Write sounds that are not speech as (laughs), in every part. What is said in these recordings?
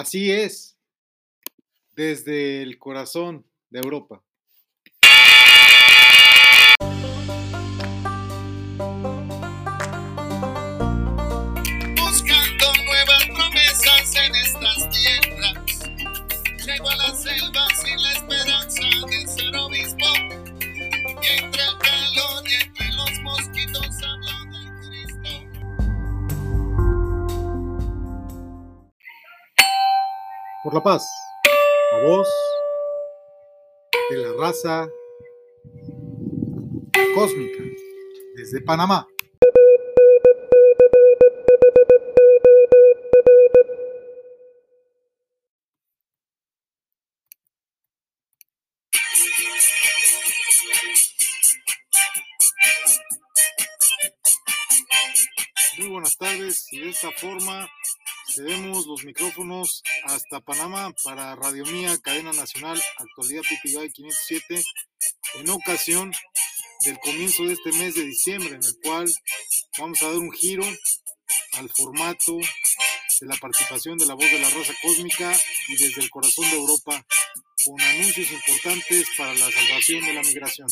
Así es, desde el corazón de Europa. Por la paz, la voz de la raza cósmica, desde Panamá. Muy buenas tardes y de esta forma cedemos los micrófonos hasta Panamá para Radio Mía, cadena nacional, actualidad PTY 507, en ocasión del comienzo de este mes de diciembre, en el cual vamos a dar un giro al formato de la participación de la voz de la raza cósmica y desde el corazón de Europa, con anuncios importantes para la salvación de la migración.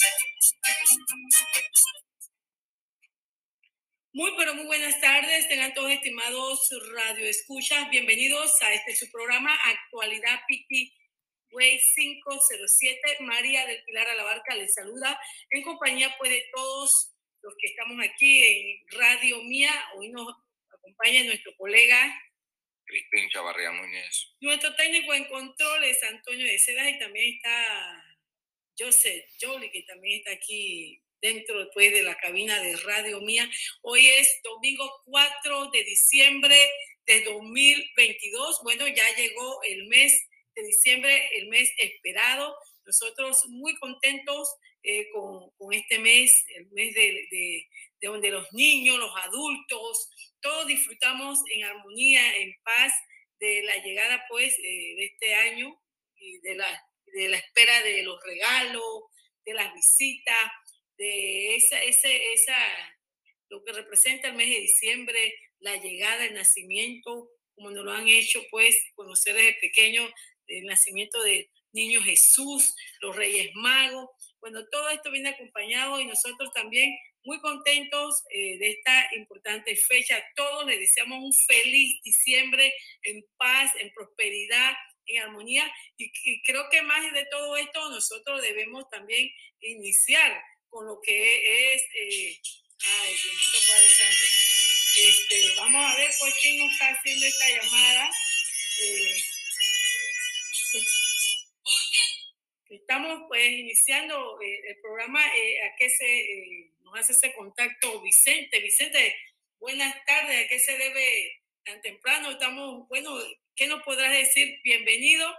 Muy, pero muy buenas tardes, tengan todos estimados radioescuchas. Bienvenidos a este su programa Actualidad Piti Way 507. María del Pilar Alabarca les saluda en compañía pues de todos los que estamos aquí en Radio Mía. Hoy nos acompaña nuestro colega, Crispín Chavarría Muñez. nuestro técnico en controles, Antonio de Seda, y también está Joseph Jolie, que también está aquí dentro después de la cabina de Radio Mía. Hoy es domingo 4 de diciembre de 2022. Bueno, ya llegó el mes de diciembre, el mes esperado. Nosotros muy contentos eh, con, con, este mes, el mes de, de, de, donde los niños, los adultos, todos disfrutamos en armonía, en paz de la llegada pues eh, de este año y de la, de la espera de los regalos, de las visitas, de esa, ese, esa, lo que representa el mes de diciembre, la llegada, el nacimiento, como nos lo han hecho, pues, conocer desde pequeño el nacimiento de niño Jesús, los Reyes Magos. Bueno, todo esto viene acompañado y nosotros también muy contentos eh, de esta importante fecha. Todos les deseamos un feliz diciembre en paz, en prosperidad, en armonía. Y, y creo que más de todo esto nosotros debemos también iniciar con lo que es, eh, ay, bendito Padre Santo. Este, vamos a ver pues quién nos está haciendo esta llamada. Eh, estamos pues iniciando eh, el programa eh, a qué se nos hace ese contacto Vicente. Vicente, buenas tardes, ¿a qué se debe tan temprano? Estamos, bueno, ¿qué nos podrás decir? Bienvenido,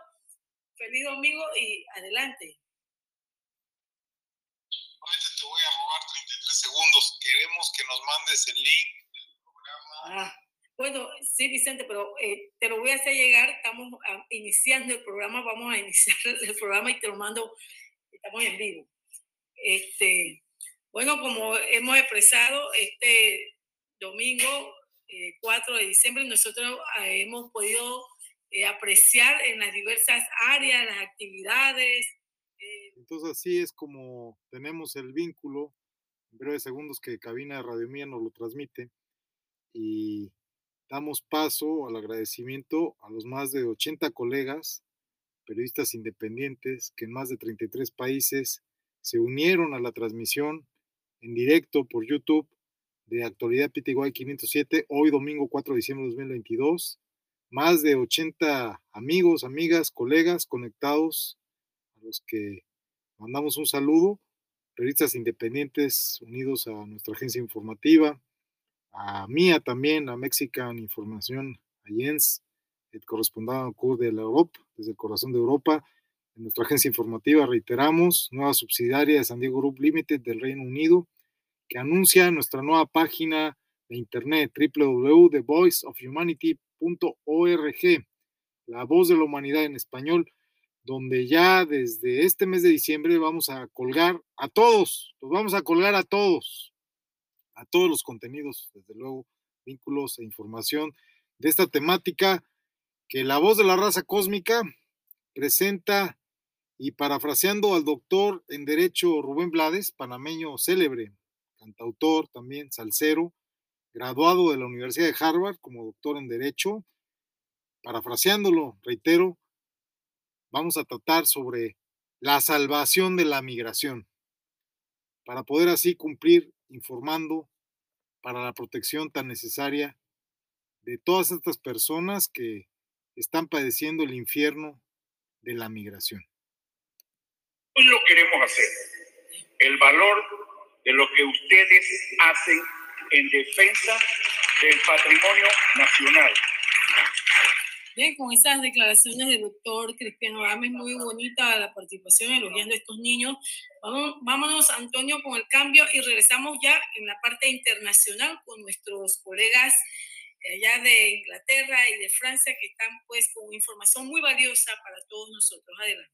feliz domingo y adelante te voy a robar 33 segundos. Queremos que nos mandes el link del programa. Ah, bueno, sí, Vicente, pero eh, te lo voy a hacer llegar. Estamos a, iniciando el programa, vamos a iniciar (laughs) el programa y te lo mando. Estamos en vivo. Este, bueno, como hemos expresado, este domingo eh, 4 de diciembre nosotros eh, hemos podido eh, apreciar en las diversas áreas las actividades, entonces así es como tenemos el vínculo, en breves segundos que Cabina de Radio Mía nos lo transmite y damos paso al agradecimiento a los más de 80 colegas, periodistas independientes que en más de 33 países se unieron a la transmisión en directo por YouTube de Actualidad PTY 507, hoy domingo 4 de diciembre de 2022. Más de 80 amigos, amigas, colegas conectados a los que mandamos un saludo, periodistas independientes unidos a nuestra agencia informativa, a Mía también, a Mexican Información Jens, el correspondente de la Europa, desde el corazón de Europa, en nuestra agencia informativa, reiteramos, nueva subsidiaria de San Diego Group Limited del Reino Unido, que anuncia nuestra nueva página de internet www.thevoiceofhumanity.org, la voz de la humanidad en español, donde ya desde este mes de diciembre vamos a colgar a todos, los vamos a colgar a todos, a todos los contenidos, desde luego, vínculos e información de esta temática que la voz de la raza cósmica presenta y parafraseando al doctor en Derecho Rubén Blades, panameño célebre, cantautor también, salsero, graduado de la Universidad de Harvard como doctor en Derecho, parafraseándolo, reitero, vamos a tratar sobre la salvación de la migración, para poder así cumplir informando para la protección tan necesaria de todas estas personas que están padeciendo el infierno de la migración lo queremos hacer. El valor de lo que ustedes hacen en defensa del patrimonio nacional. Con esas declaraciones del doctor Cristiano es muy bonita la participación elogiando a estos niños. Vamos, vámonos, Antonio, con el cambio y regresamos ya en la parte internacional con nuestros colegas allá de Inglaterra y de Francia que están pues con información muy valiosa para todos nosotros. Adelante.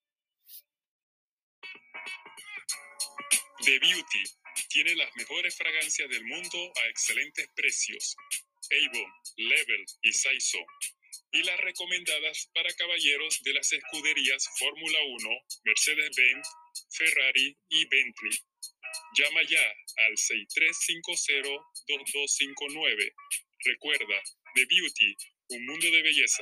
The Beauty tiene las mejores fragancias del mundo a excelentes precios. Avon, Level y Saiso. Y las recomendadas para caballeros de las escuderías Fórmula 1, Mercedes-Benz, Ferrari y Bentley. Llama ya al 6350-2259. Recuerda, The Beauty, un mundo de belleza.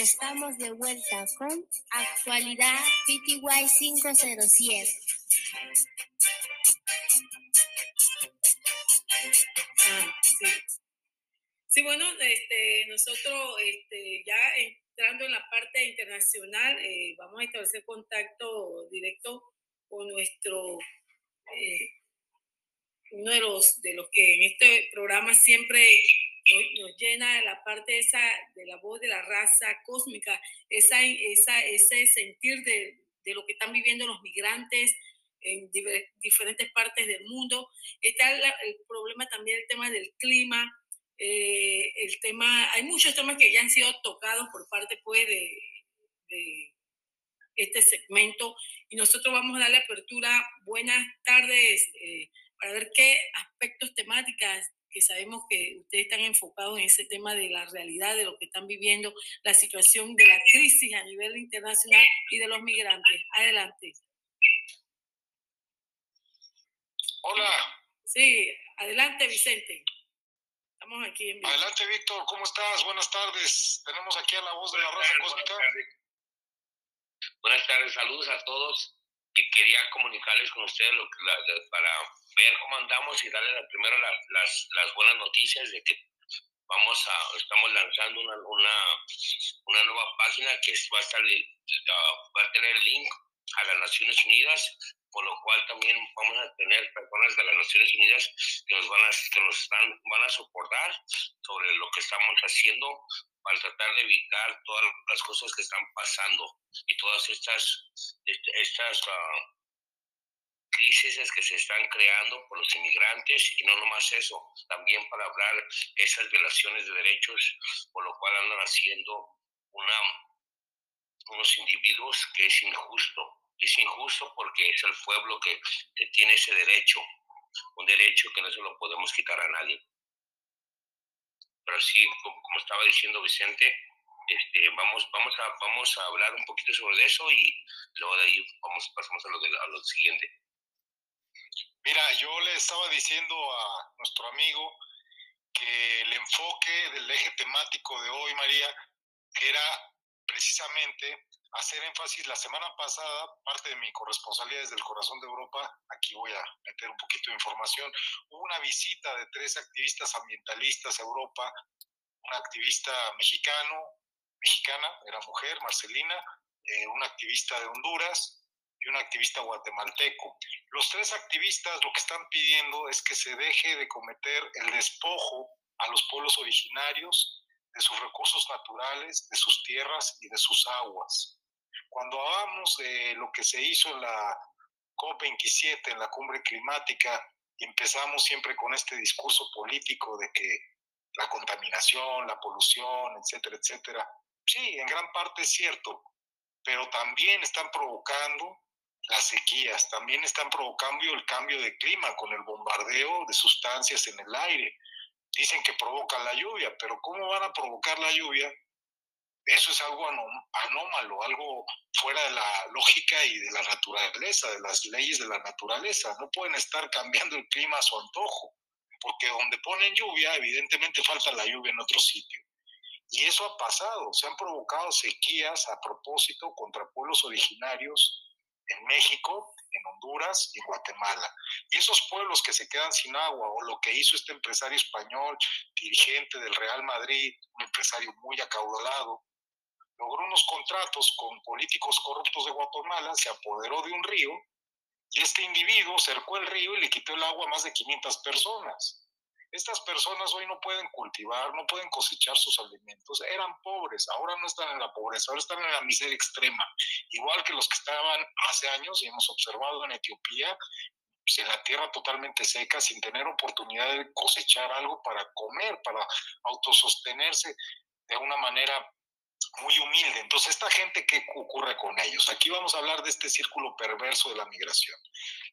Estamos de vuelta con Actualidad PTY 507. Ah, sí. bueno, este, nosotros este, ya entrando en la parte internacional, eh, vamos a establecer contacto directo con nuestro, eh, uno de los, de los que en este programa siempre nos, llena la parte esa de la voz de la raza cósmica, esa, esa, ese sentir de, de lo que están viviendo los migrantes en diferentes partes del mundo. Está el problema también, el tema del clima, eh, el tema, hay muchos temas que ya han sido tocados por parte pues de, de este segmento y nosotros vamos a darle apertura. Buenas tardes eh, para ver qué aspectos temáticas que sabemos que ustedes están enfocados en ese tema de la realidad, de lo que están viviendo, la situación de la crisis a nivel internacional y de los migrantes. Adelante. Hola. Sí, adelante Vicente. Estamos aquí en Adelante Víctor, ¿cómo estás? Buenas tardes. Tenemos aquí a la voz de la raza cósmica. Buenas tardes, saludos a todos. Que quería comunicarles con ustedes lo que, para ver cómo andamos y darle primero las, las buenas noticias de que vamos a, estamos lanzando una, una, una nueva página que va a, estar, va a tener link a las Naciones Unidas, por lo cual también vamos a tener personas de las Naciones Unidas que nos van a, que nos están, van a soportar sobre lo que estamos haciendo para tratar de evitar todas las cosas que están pasando y todas estas, estas uh, crisis que se están creando por los inmigrantes. Y no nomás eso, también para hablar esas violaciones de derechos por lo cual andan haciendo una, unos individuos que es injusto. Es injusto porque es el pueblo que, que tiene ese derecho, un derecho que no se lo podemos quitar a nadie. Pero sí, como, estaba diciendo Vicente, este, vamos, vamos, a, vamos a hablar un poquito sobre eso y luego de ahí vamos, pasamos a lo, de, a lo siguiente. Mira, yo le estaba diciendo a nuestro amigo que el enfoque del eje temático de hoy, María, era precisamente hacer énfasis la semana pasada, parte de mi corresponsalía desde el corazón de Europa, aquí voy a meter un poquito de información, hubo una visita de tres activistas ambientalistas a Europa, un activista mexicano, mexicana, era mujer, Marcelina, eh, un activista de Honduras y un activista guatemalteco. Los tres activistas lo que están pidiendo es que se deje de cometer el despojo a los pueblos originarios de sus recursos naturales, de sus tierras y de sus aguas. Cuando hablamos de lo que se hizo en la COP27, en la cumbre climática, empezamos siempre con este discurso político de que la contaminación, la polución, etcétera, etcétera, sí, en gran parte es cierto, pero también están provocando las sequías, también están provocando el cambio de clima con el bombardeo de sustancias en el aire. Dicen que provocan la lluvia, pero ¿cómo van a provocar la lluvia eso es algo anómalo, algo fuera de la lógica y de la naturaleza, de las leyes de la naturaleza. No pueden estar cambiando el clima a su antojo, porque donde ponen lluvia, evidentemente falta la lluvia en otro sitio. Y eso ha pasado, se han provocado sequías a propósito contra pueblos originarios en México, en Honduras y en Guatemala. Y esos pueblos que se quedan sin agua, o lo que hizo este empresario español, dirigente del Real Madrid, un empresario muy acaudalado, logró unos contratos con políticos corruptos de Guatemala, se apoderó de un río y este individuo cercó el río y le quitó el agua a más de 500 personas. Estas personas hoy no pueden cultivar, no pueden cosechar sus alimentos. Eran pobres, ahora no están en la pobreza, ahora están en la miseria extrema. Igual que los que estaban hace años y hemos observado en Etiopía, pues, en la tierra totalmente seca, sin tener oportunidad de cosechar algo para comer, para autosostenerse de una manera muy humilde. Entonces, ¿esta gente qué ocurre con ellos? Aquí vamos a hablar de este círculo perverso de la migración.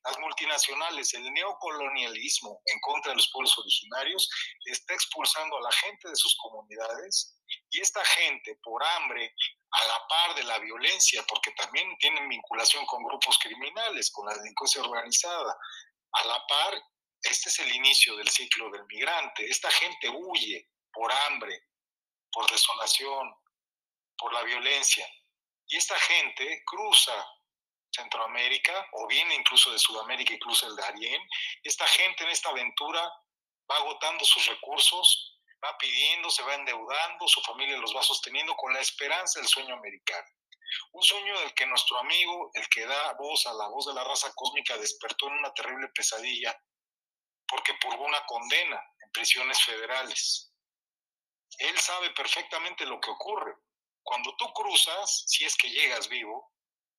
Las multinacionales, el neocolonialismo en contra de los pueblos originarios, está expulsando a la gente de sus comunidades y esta gente, por hambre, a la par de la violencia, porque también tienen vinculación con grupos criminales, con la delincuencia organizada, a la par, este es el inicio del ciclo del migrante. Esta gente huye por hambre, por desolación, por la violencia. Y esta gente cruza Centroamérica o viene incluso de Sudamérica y cruza el Darién. Esta gente en esta aventura va agotando sus recursos, va pidiendo, se va endeudando, su familia los va sosteniendo con la esperanza del sueño americano. Un sueño del que nuestro amigo, el que da voz a la voz de la raza cósmica, despertó en una terrible pesadilla porque purgó una condena en prisiones federales. Él sabe perfectamente lo que ocurre. Cuando tú cruzas, si es que llegas vivo,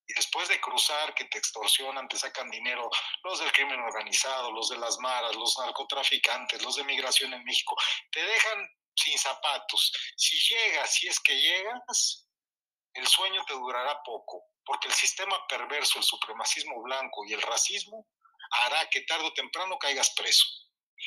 y después de cruzar, que te extorsionan, te sacan dinero, los del crimen organizado, los de las maras, los narcotraficantes, los de migración en México, te dejan sin zapatos. Si llegas, si es que llegas, el sueño te durará poco, porque el sistema perverso, el supremacismo blanco y el racismo hará que tarde o temprano caigas preso.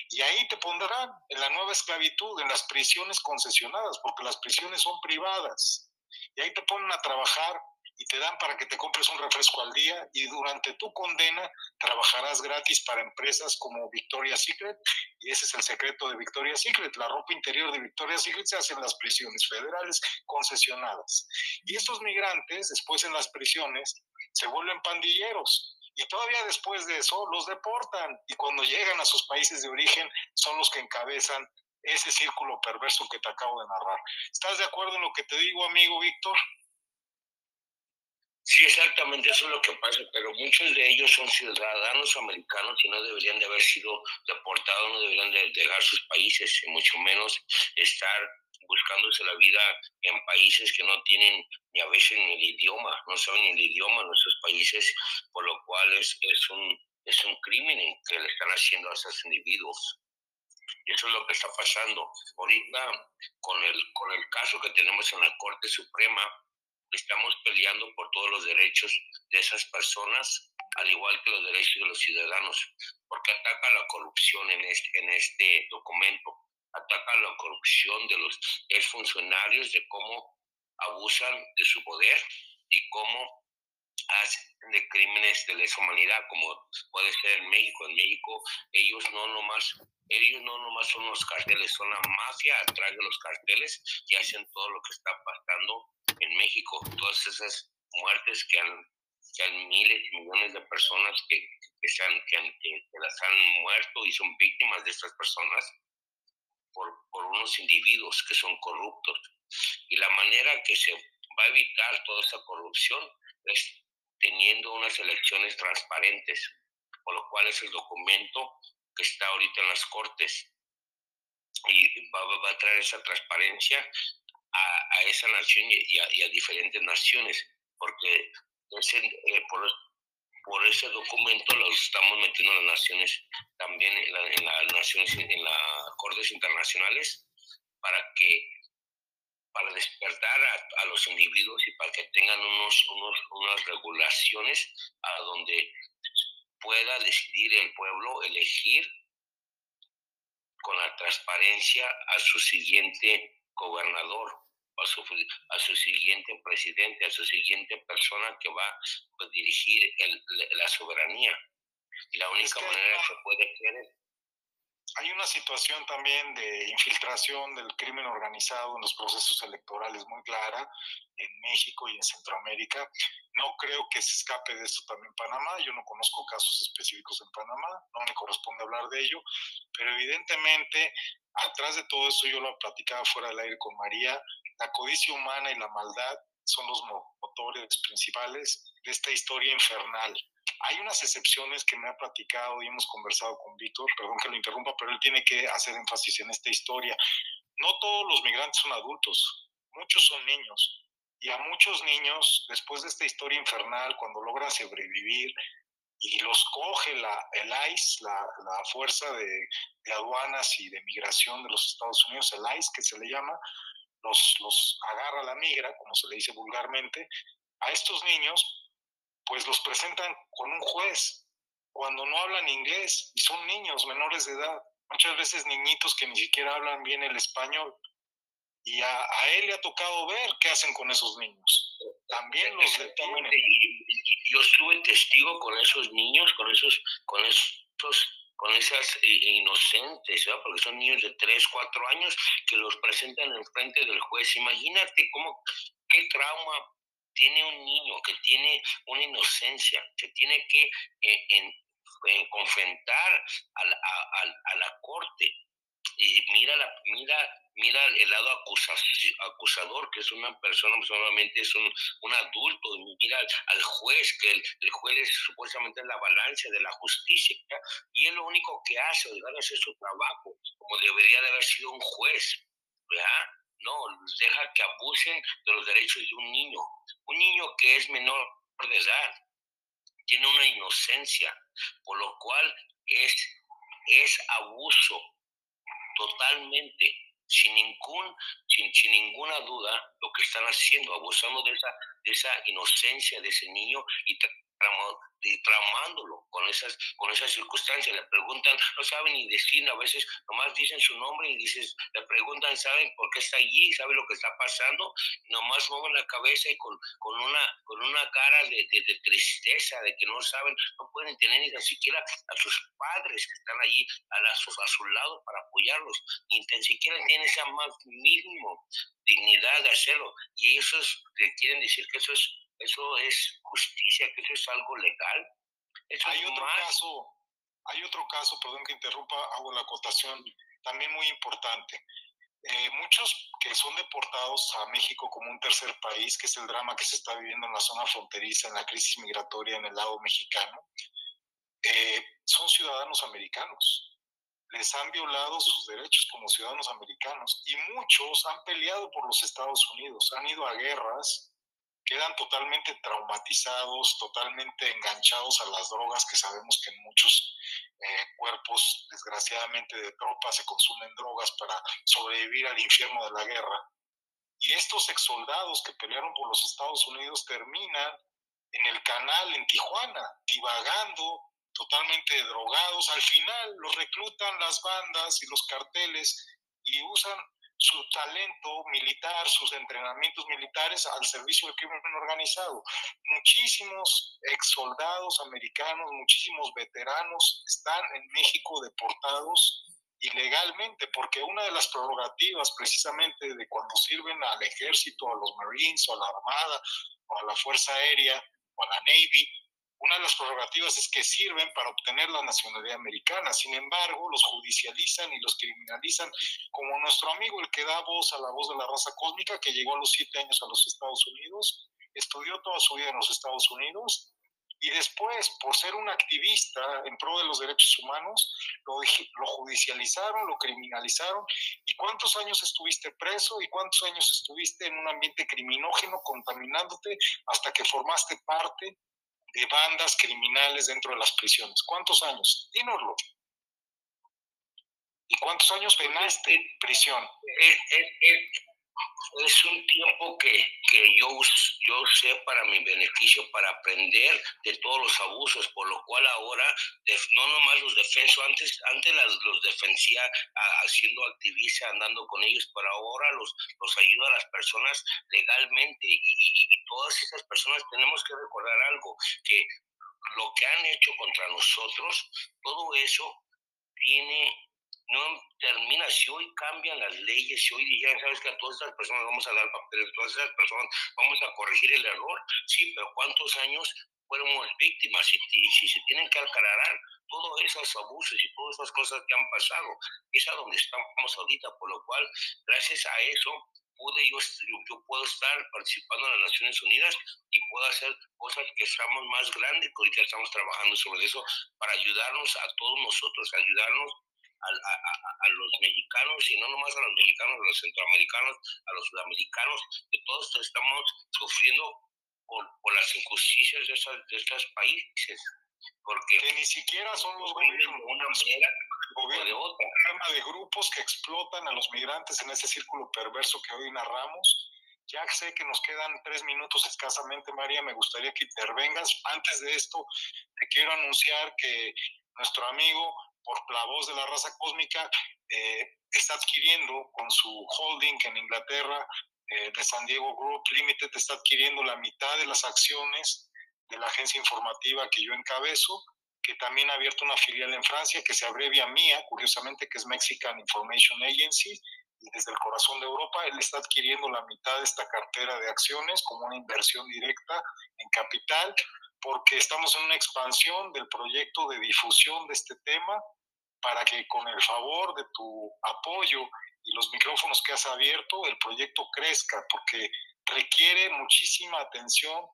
Y ahí te pondrán en la nueva esclavitud, en las prisiones concesionadas, porque las prisiones son privadas y ahí te ponen a trabajar y te dan para que te compres un refresco al día y durante tu condena trabajarás gratis para empresas como Victoria's Secret y ese es el secreto de Victoria's Secret. La ropa interior de Victoria's Secret se hace en las prisiones federales concesionadas. Y estos migrantes después en las prisiones se vuelven pandilleros y todavía después de eso los deportan y cuando llegan a sus países de origen son los que encabezan ese círculo perverso que te acabo de narrar. ¿Estás de acuerdo en lo que te digo, amigo Víctor? Sí, exactamente, eso es lo que pasa, pero muchos de ellos son ciudadanos americanos y no deberían de haber sido deportados, no deberían de dejar sus países, y mucho menos estar buscándose la vida en países que no tienen ni a veces ni el idioma, no saben ni el idioma en nuestros países, por lo cual es, es, un, es un crimen que le están haciendo a esos individuos. Y eso es lo que está pasando. Ahorita, con el, con el caso que tenemos en la Corte Suprema, estamos peleando por todos los derechos de esas personas, al igual que los derechos de los ciudadanos, porque ataca la corrupción en este, en este documento, ataca la corrupción de los funcionarios, de cómo abusan de su poder y cómo de crímenes de lesa humanidad, como puede ser en México. En México ellos no nomás, ellos no nomás son los carteles, son la mafia atrás de los carteles y hacen todo lo que está pasando en México. Todas esas muertes que han, que han miles y millones de personas que, que, se han, que, que las han muerto y son víctimas de estas personas por, por unos individuos que son corruptos. Y la manera que se va a evitar toda esa corrupción es teniendo unas elecciones transparentes, por lo cual es el documento que está ahorita en las Cortes. Y va, va a traer esa transparencia a, a esa nación y a, y a, diferentes naciones, porque ese, eh, por, por, ese documento lo estamos metiendo en las naciones, también en, la, en las naciones, en las Cortes internacionales, para que para despertar a, a, los individuos y para que tengan unos, unos, unas regulaciones a donde pueda decidir el pueblo elegir con la transparencia a su siguiente gobernador, a su, a su siguiente presidente, a su siguiente persona que va a dirigir el, la soberanía. Y la única manera que puede hacer es hay una situación también de infiltración del crimen organizado en los procesos electorales muy clara en México y en Centroamérica. No creo que se escape de esto también Panamá. Yo no conozco casos específicos en Panamá, no me corresponde hablar de ello, pero evidentemente atrás de todo eso, yo lo platicaba fuera del aire con María, la codicia humana y la maldad son los motores principales de esta historia infernal hay unas excepciones que me ha platicado y hemos conversado con Víctor, perdón que lo interrumpa, pero él tiene que hacer énfasis en esta historia. No todos los migrantes son adultos, muchos son niños. Y a muchos niños, después de esta historia infernal, cuando logran sobrevivir y los coge la, el ICE, la, la Fuerza de, de, Aduanas y de Migración de los Estados Unidos, el ICE que se le llama, los, los agarra la migra, como se le dice vulgarmente, a estos niños pues los presentan con un juez cuando no hablan inglés y son niños menores de edad, muchas veces niñitos que ni siquiera hablan bien el español. Y a, a él le ha tocado ver qué hacen con esos niños. También los detienen. Yo estuve testigo con esos niños, con esos, con esos con esas inocentes, ¿verdad? porque son niños de 3, 4 años que los presentan en frente del juez. Imagínate cómo, qué trauma tiene un niño, que tiene una inocencia, que tiene que eh, en, en confrontar a a, a la, corte. Y mira, la, mira, mira el lado acusador, que es una persona, solamente es un, un adulto, mira al juez, que el, el, juez es supuestamente la balanza de la justicia, y él lo único que hace, de hacer su trabajo, como debería de haber sido un juez, ¿verdad? Deja que abusen de los derechos de un niño. Un niño que es menor de edad tiene una inocencia, por lo cual es, es abuso totalmente, sin, ningún, sin, sin, ninguna duda, lo que están haciendo, abusando de esa, de esa inocencia de ese niño y traumándolo con esas, con esas circunstancias. Le preguntan, no saben ni decir, a veces nomás dicen su nombre y dices, le preguntan, ¿saben por qué está allí? ¿Saben lo que está pasando? Y nomás mueven la cabeza y con, con, una, con una cara de, de, de, tristeza, de que no saben, no pueden tener ni siquiera a sus padres que están allí a, la, a su lado para apoyarlos, ni tan siquiera tienen esa más mínimo dignidad de hacerlo. Y eso es, quieren decir que eso es eso es justicia, que eso es algo legal. Eso hay otro más... caso, hay otro caso, perdón que interrumpa, hago la acotación, también muy importante. Eh, muchos que son deportados a México como un tercer país, que es el drama que se está viviendo en la zona fronteriza, en la crisis migratoria en el lado mexicano, eh, son ciudadanos americanos. Les han violado sus derechos como ciudadanos americanos y muchos han peleado por los Estados Unidos, han ido a guerras, quedan totalmente traumatizados, totalmente enganchados a las drogas, que sabemos que en muchos eh, cuerpos, desgraciadamente, de tropas se consumen drogas para sobrevivir al infierno de la guerra. Y estos ex soldados que pelearon por los Estados Unidos terminan en el canal en Tijuana, divagando, totalmente drogados. Al final los reclutan las bandas y los carteles y usan su talento militar, sus entrenamientos militares al servicio del crimen organizado. Muchísimos ex soldados americanos, muchísimos veteranos están en México deportados ilegalmente, porque una de las prerrogativas precisamente de cuando sirven al ejército, a los Marines o a la Armada o a la Fuerza Aérea o a la Navy, una de las prerrogativas es que sirven para obtener la nacionalidad americana. Sin embargo, los judicializan y los criminalizan, como nuestro amigo, el que da voz a la voz de la raza cósmica, que llegó a los siete años a los Estados Unidos, estudió toda su vida en los Estados Unidos y después, por ser un activista en pro de los derechos humanos, lo, lo, judicializaron, lo criminalizaron. ¿Y cuántos años estuviste preso? ¿Y cuántos años estuviste en un ambiente criminógeno, contaminándote, hasta que formaste parte de bandas criminales dentro de las prisiones. ¿Cuántos años? Dínoslo. ¿Y cuántos años penaste en prisión? Es, es, un tiempo que, que yo, yo sé para mi beneficio, para aprender de todos los abusos, por lo cual ahora, no nomás los defenso, antes, antes los defensía haciendo activista, andando con ellos, pero ahora los, los ayudo a las personas legalmente. Y, y, y todas esas personas tenemos que recordar algo, que lo que han hecho contra nosotros, todo eso tiene no termina, si hoy cambian las leyes, si hoy dijeran, sabes que a todas estas personas vamos a dar papeles, a todas esas personas vamos a corregir el error, sí, pero ¿cuántos años fuéramos víctimas? Y, si se tienen que aclarar todos esos abusos y todas esas cosas que han pasado, es a donde estamos ahorita, por lo cual, gracias a eso, pude yo, yo, puedo estar participando en las Naciones Unidas y puedo hacer cosas que estamos más grandes, que ahorita estamos trabajando sobre eso, para ayudarnos a todos nosotros, ayudarnos a, a, a, los mexicanos, y no nomás a los mexicanos, a los centroamericanos, a los sudamericanos, que todos estamos sufriendo por, por las injusticias de, esas, de estos países. Porque que ni siquiera son los gobiernos de una manera o de otra. de grupos que explotan a los migrantes en ese círculo perverso que hoy narramos. Ya sé que nos quedan tres minutos escasamente, María. Me gustaría que intervengas. Antes de esto, te quiero anunciar que nuestro amigo por la voz de la raza cósmica, eh, está adquiriendo con su holding en Inglaterra eh, de San Diego Group Limited, está adquiriendo la mitad de las acciones de la agencia informativa que yo encabezo, que también ha abierto una filial en Francia que se abrevia MIA, curiosamente, que es Mexican Information Agency, y desde el corazón de Europa él está adquiriendo la mitad de esta cartera de acciones como una inversión directa en capital porque estamos en una expansión del proyecto de difusión de este tema para que con el favor de tu apoyo y los micrófonos que has abierto, el proyecto crezca, porque requiere muchísima atención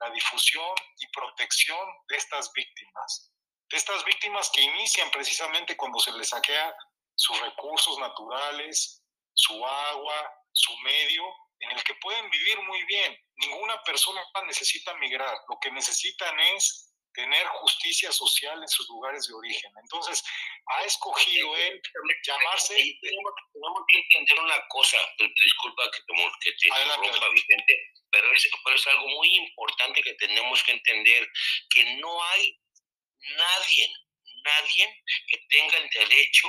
la difusión y protección de estas víctimas, de estas víctimas que inician precisamente cuando se les saquea sus recursos naturales, su agua, su medio, en el que pueden vivir muy bien. Ninguna persona necesita migrar, lo que necesitan es tener justicia social en sus lugares de origen. Entonces, ha escogido él llamarse... Tenemos, que entender una cosa, disculpa que te, que te interrumpa, Vicente, pero es, pero es algo muy importante que tenemos que entender, que no hay nadie, nadie que tenga el derecho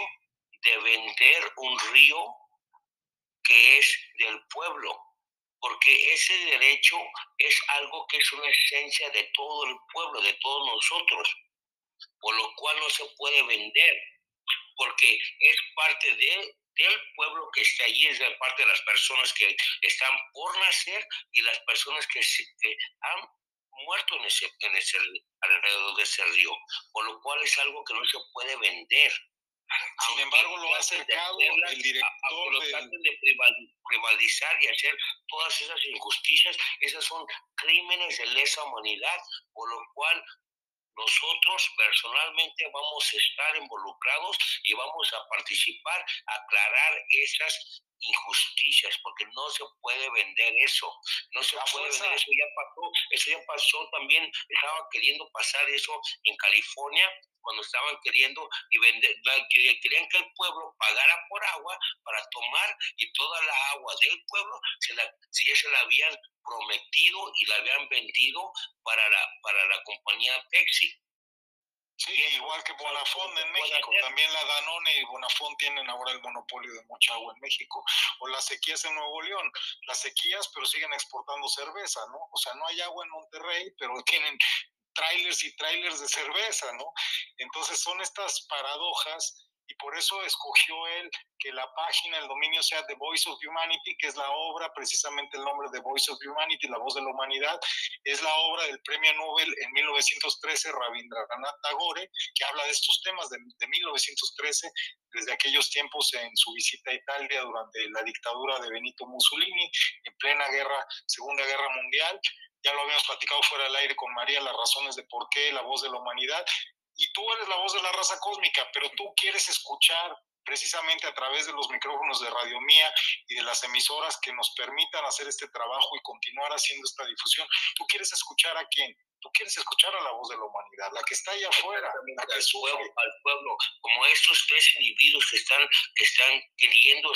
de vender un río que es del pueblo, porque ese derecho es algo que es una esencia de todo el pueblo, de todos nosotros, por lo cual no se puede vender, porque es parte de, del pueblo que está allí, es de parte de las personas que están por nacer y las personas que, que han muerto en ese, en ese, alrededor de ese río, por lo cual es algo que no se puede vender. Sin embargo, lo ha acercado el director de... de privatizar y hacer todas esas injusticias, esas son crímenes de lesa humanidad, por lo cual nosotros personalmente vamos a estar involucrados y vamos a participar, a aclarar esas injusticias, porque no se puede vender eso, no se puede vender eso, ya pasó, eso ya pasó también, estaba queriendo pasar eso en California, cuando estaban queriendo y vender, querían que el pueblo pagara por agua para tomar y toda la agua del pueblo, se la, si ya se la habían prometido y la habían vendido para la, para la compañía Pepsi. Sí, igual que Bonafón en México. También la Danone y Bonafón tienen ahora el monopolio de mucha agua en México. O las sequías en Nuevo León. Las sequías, pero siguen exportando cerveza, ¿no? O sea, no hay agua en Monterrey, pero tienen trailers y trailers de cerveza, ¿no? Entonces son estas paradojas y por eso escogió él que la página, el dominio sea The Voice of Humanity, que es la obra, precisamente el nombre de Voice of Humanity, la voz de la humanidad, es la obra del premio Nobel en 1913 Rabindranath Tagore, que habla de estos temas de, de 1913, desde aquellos tiempos en su visita a Italia durante la dictadura de Benito Mussolini, en plena guerra, Segunda Guerra Mundial, ya lo habíamos platicado fuera del aire con María, las razones de por qué la voz de la humanidad, y tú eres la voz de la raza cósmica, pero tú quieres escuchar precisamente a través de los micrófonos de Radio Mía y de las emisoras que nos permitan hacer este trabajo y continuar haciendo esta difusión. ¿Tú quieres escuchar a quién? Tú quieres escuchar a la voz de la humanidad, la que está allá afuera, la que al sufre. pueblo, al pueblo, como estos tres individuos que están, que están queriendo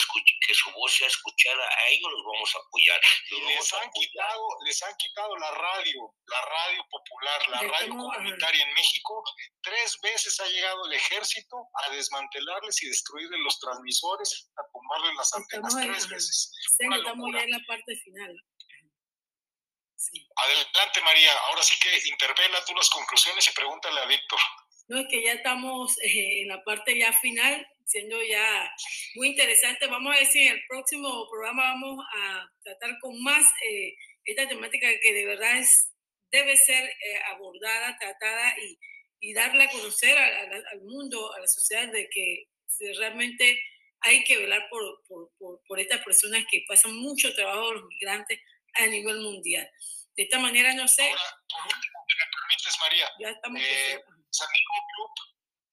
que su voz sea escuchada, a ellos los vamos a apoyar. Los vamos Les a han, apoyar. quitado, les han quitado la radio, la radio popular, la radio comunitaria en México. Tres veces ha llegado el ejército a desmantelarles y destruirles los transmisores, a tumbarles las antenas tres veces. Sí, Una estamos locura. ya en la parte final. Sí. Adelante, María. Ahora sí que interpela tú las conclusiones y pregúntale a Víctor. No, es que ya estamos eh, en la parte ya final, siendo ya muy interesante. Vamos a ver si en el próximo programa vamos a tratar con más eh, esta temática que de verdad es, debe ser eh, abordada, tratada y, y darle a conocer a- a la- al mundo, a la sociedad, de que realmente hay que velar por, por, por, por estas personas que pasan mucho trabajo, los migrantes, a nivel mundial. De esta manera, no sé, Ahora, ¿me permites, María? ya estamos... Eh, San Diego Group,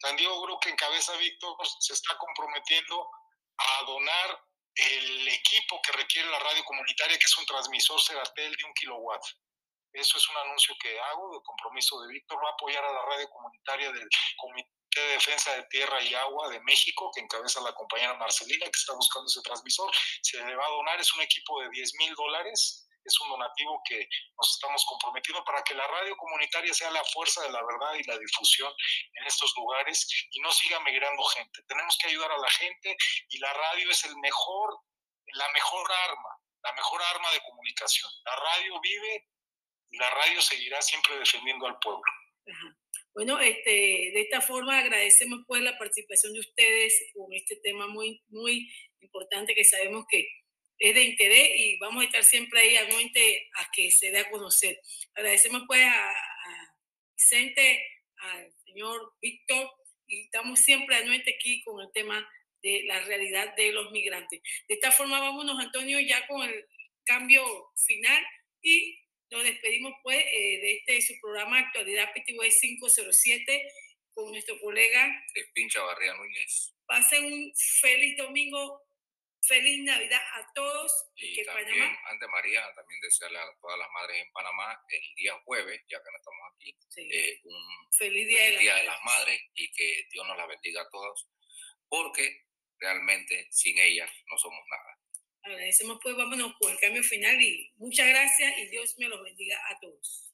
San Diego Group que encabeza Víctor, se está comprometiendo a donar el equipo que requiere la radio comunitaria, que es un transmisor Seratel de un kilowatt. Eso es un anuncio que hago de compromiso de Víctor. Va a apoyar a la radio comunitaria del Comité de Defensa de Tierra y Agua de México, que encabeza la compañera Marcelina, que está buscando ese transmisor. Se le va a donar, es un equipo de 10 mil dólares. Es un donativo que nos estamos comprometiendo para que la radio comunitaria sea la fuerza de la verdad y la difusión en estos lugares y no siga migrando gente. Tenemos que ayudar a la gente y la radio es el mejor, la mejor arma, la mejor arma de comunicación. La radio vive y la radio seguirá siempre defendiendo al pueblo. Ajá. Bueno, este, de esta forma agradecemos pues la participación de ustedes con este tema muy, muy importante que sabemos que es de interés y vamos a estar siempre ahí anuente a que se dé a conocer. Agradecemos pues a, a Vicente, al señor Víctor y estamos siempre anuente aquí con el tema de la realidad de los migrantes. De esta forma vámonos, Antonio, ya con el cambio final y nos despedimos pues eh, de este su programa Actualidad PTY 507 con nuestro colega. Crispín Chavarría Núñez. Pasen un feliz domingo, feliz Navidad a todos y, que también, Panamá. ante María, también desearle a todas las madres en Panamá el día jueves, ya que no estamos aquí, Sí, eh, un feliz Día de la Día de las Madres y que Dios nos la bendiga a todos, porque realmente sin ellas no somos nada. Agradecemos pues, vámonos con el cambio final y muchas gracias y Dios me los bendiga a todos.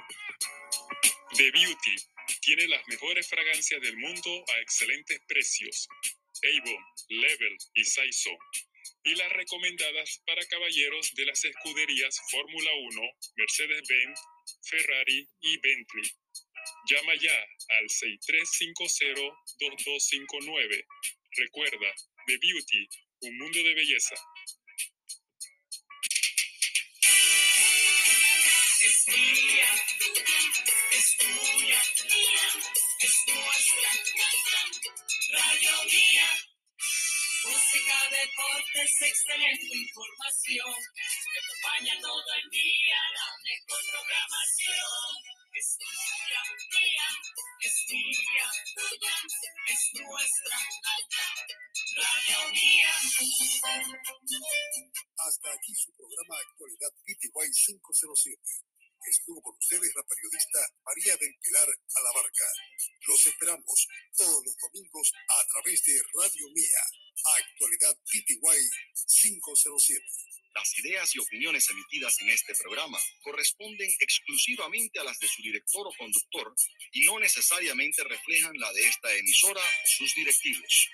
The Beauty tiene las mejores fragancias del mundo a excelentes precios. Avon, Level y Saiso. Y las recomendadas para caballeros de las escuderías Fórmula 1, Mercedes-Benz, Ferrari y Bentley. Llama ya al 6350-2259. Recuerda, The Beauty, un mundo de belleza. Es mía, es tuya, es nuestra, Radio Mía. Música, deportes, excelente información. Que acompaña todo el día la mejor programación. Es tuya, mía, tuya, tuya es nuestra. Radio Mía. Hasta aquí su programa Actualidad PTY 507. Estuvo con ustedes la periodista María del Pilar Alabarca. Los esperamos todos los domingos a través de Radio Mía. Actualidad PTY 507. Las ideas y opiniones emitidas en este programa corresponden exclusivamente a las de su director o conductor y no necesariamente reflejan la de esta emisora o sus directivos.